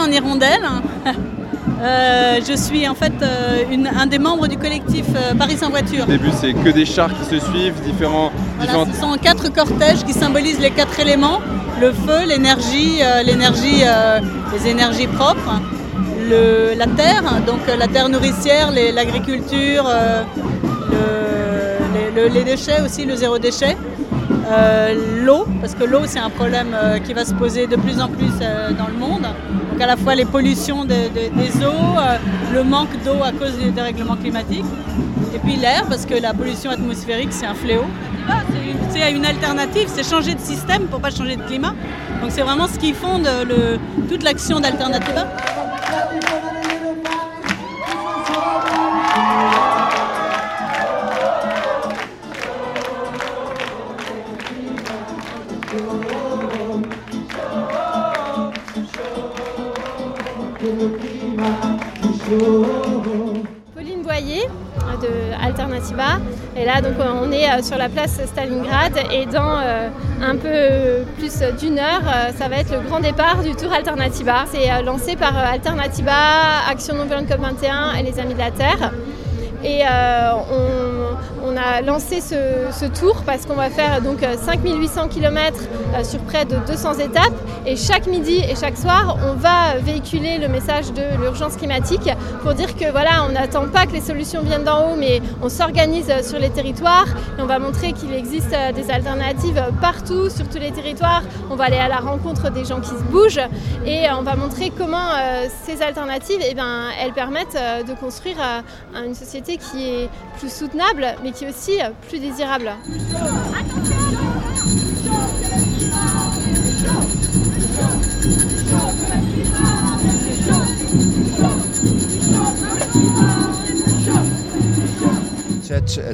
En hirondelle. Euh, je suis en fait euh, une- un des membres du collectif euh, Paris sans voiture. Au début, c'est que des chars qui se suivent, différents. Voilà, différentes- ce sont quatre cortèges qui symbolisent les quatre éléments le feu, l'énergie, l'énergie, les énergies propres, le- la terre, donc la terre nourricière, l'agriculture, le- les, le- les déchets aussi, le zéro déchet. Euh, l'eau, parce que l'eau c'est un problème euh, qui va se poser de plus en plus euh, dans le monde. Donc à la fois les pollutions de- de- des eaux, le manque d'eau à cause des dérèglements climatiques, et puis l'air, parce que la pollution atmosphérique c'est un fléau. Ah, c'est une- une alternative, c'est changer de système pour pas changer de climat. Donc c'est vraiment ce qui fonde toute l'action d'Alternativa. Pauline Boyer de Alternativa. Et là, donc, on est euh, sur la place Stalingrad. Et dans euh, un peu plus d'une heure, euh, ça va être le grand départ du Tour Alternativa. C'est lancé par Alternativa, Action Non Violente COP21 et les Amis de la Terre. Et on, on a lancé ce, tour parce qu'on va faire donc euh, 5800 km sur près de 200 étapes. Et chaque midi et chaque soir, on va véhiculer le message de l'urgence climatique pour dire que voilà, on n'attend pas que les solutions viennent d'en haut, mais on s'organise sur les territoires et on va montrer qu'il existe euh, des alternatives partout, sur tous les territoires. On va aller à la rencontre des gens qui se bougent et euh, on va montrer comment euh, ces alternatives, eh ben, elles permettent euh, de construire euh, une société qui est plus soutenable, mais qui est aussi plus désirable.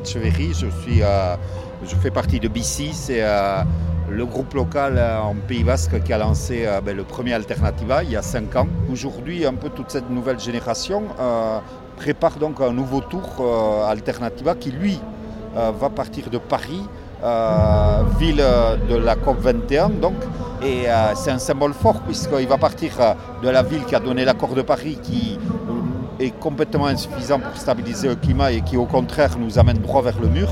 Je, suis, euh, je fais partie de BC, c'est euh, le groupe local euh, en Pays Basque qui a lancé ben, le premier Alternativa il y a cinq ans. Aujourd'hui, un peu toute cette nouvelle génération prépare donc un nouveau tour euh, Alternativa qui, lui, euh, va partir de Paris, euh, ville de la COP 21 donc, et c'est un symbole fort puisqu'il va partir de la ville qui a donné l'accord de Paris qui est complètement insuffisant pour stabiliser le climat et qui au contraire nous amène droit vers le mur.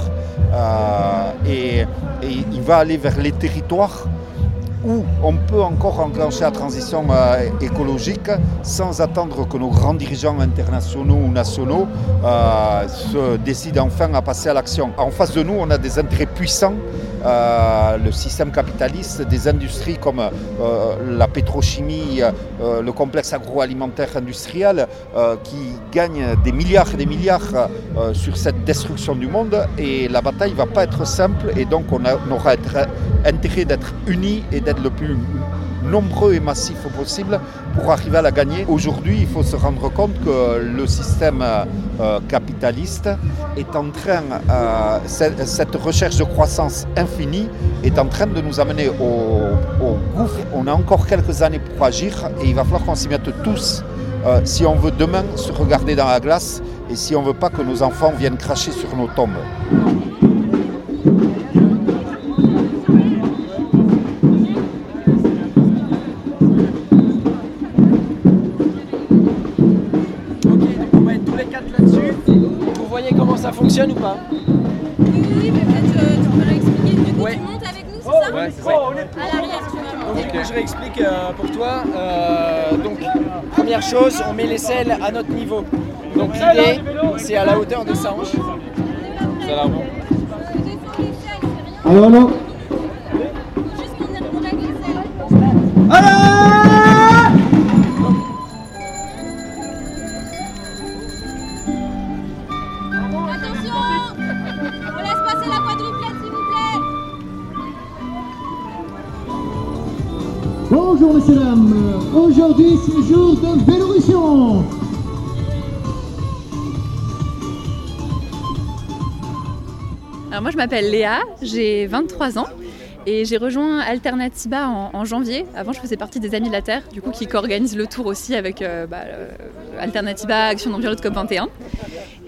Et il va aller vers les territoires où on peut encore enclencher la transition euh, écologique sans attendre que nos grands dirigeants internationaux ou nationaux euh, se décident enfin à passer à l'action. En face de nous, on a des intérêts puissants, euh, le système capitaliste, des industries comme la pétrochimie, le complexe agroalimentaire industriel qui gagnent des milliards et des milliards sur cette destruction du monde et la bataille ne va pas être simple et donc on, aura intérêt d'être unis et d'être le plus nombreux et massif possible pour arriver à la gagner. Aujourd'hui, il faut se rendre compte que le système euh, capitaliste est en train, euh, cette, recherche de croissance infinie est en train de nous amener au, au gouffre. On a encore quelques années pour agir et il va falloir qu'on s'y mette tous euh, si on veut demain se regarder dans la glace et si on ne veut pas que nos enfants viennent cracher sur nos tombes. Fonctionne ou pas Oui, mais peut-être euh, tu peux l'expliquer. Du coup, Ouais. tu montes avec nous, c'est Oh, ça ouais, c'est ça. À l'arrière, tu vas Donc monter. coup, je réexplique euh, pour toi. Euh, donc, première chose, on met les selles à notre niveau. Donc l'idée, c'est à la hauteur de sa hanche. Ça là, bon. Allô, allô Bonjour messieurs dames, aujourd'hui c'est jour de Vélorution. Alors moi je m'appelle Léa, j'ai 23 ans et j'ai rejoint Alternatiba en, janvier. Avant je faisais partie des Amis de la Terre, du coup qui co-organise le tour aussi avec euh, bah, euh, Alternatiba Action d'Environnement COP 21.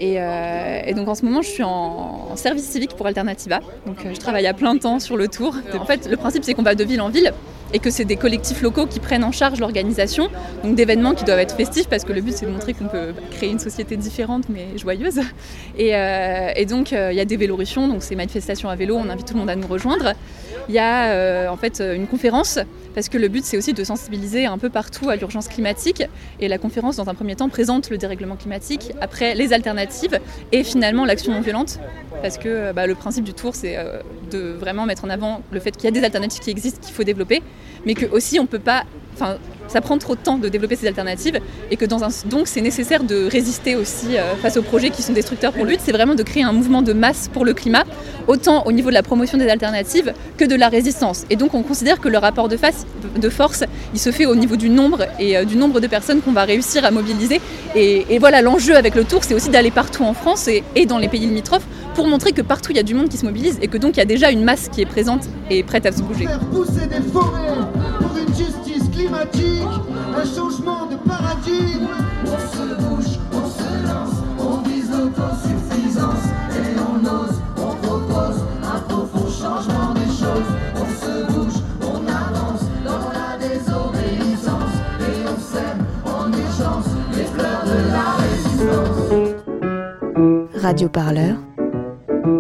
Euh, et, donc en ce moment, je suis en, service civique pour Alternativa. Donc euh, je travaille à plein temps sur le tour. En fait, le principe, c'est qu'on va de ville en ville et que c'est des collectifs locaux qui prennent en charge l'organisation, d'événements qui doivent être festifs parce que le but c'est de montrer qu'on peut créer une société différente mais joyeuse. Et, euh, donc il y a des vélorussions, donc c'est manifestations à vélo, on invite tout le monde à nous rejoindre. Il y a en fait une conférence parce que le but c'est aussi de sensibiliser un peu partout à l'urgence climatique. Et la conférence dans un premier temps présente le dérèglement climatique, après les alternatives et finalement l'action non violente. Parce que bah, le principe du tour c'est euh, de vraiment mettre en avant le fait qu'il y a des alternatives qui existent qu'il faut développer mais que aussi on peut pas enfin ça prend trop de temps de développer ces alternatives et que donc c'est nécessaire de résister aussi euh, face aux projets qui sont destructeurs pour lui. C'est vraiment de créer un mouvement de masse pour le climat, autant au niveau de la promotion des alternatives que de la résistance. Et donc on considère que le rapport de, force, il se fait au niveau du nombre et euh, du nombre de personnes qu'on va réussir à mobiliser. Et, voilà, l'enjeu avec le tour, c'est aussi d'aller partout en France et dans les pays limitrophes pour montrer que partout il y a du monde qui se mobilise et que donc il y a déjà une masse qui est présente et prête à se bouger. Faire pousser des forêts pour une justice climatique, un changement de paradigme. On se bouge, on se lance, on vise l'autosuffisance et on ose, on propose un profond changement des choses. On se bouge, on avance dans la désobéissance et on sème en urgence les fleurs de la résistance. Radio Parleur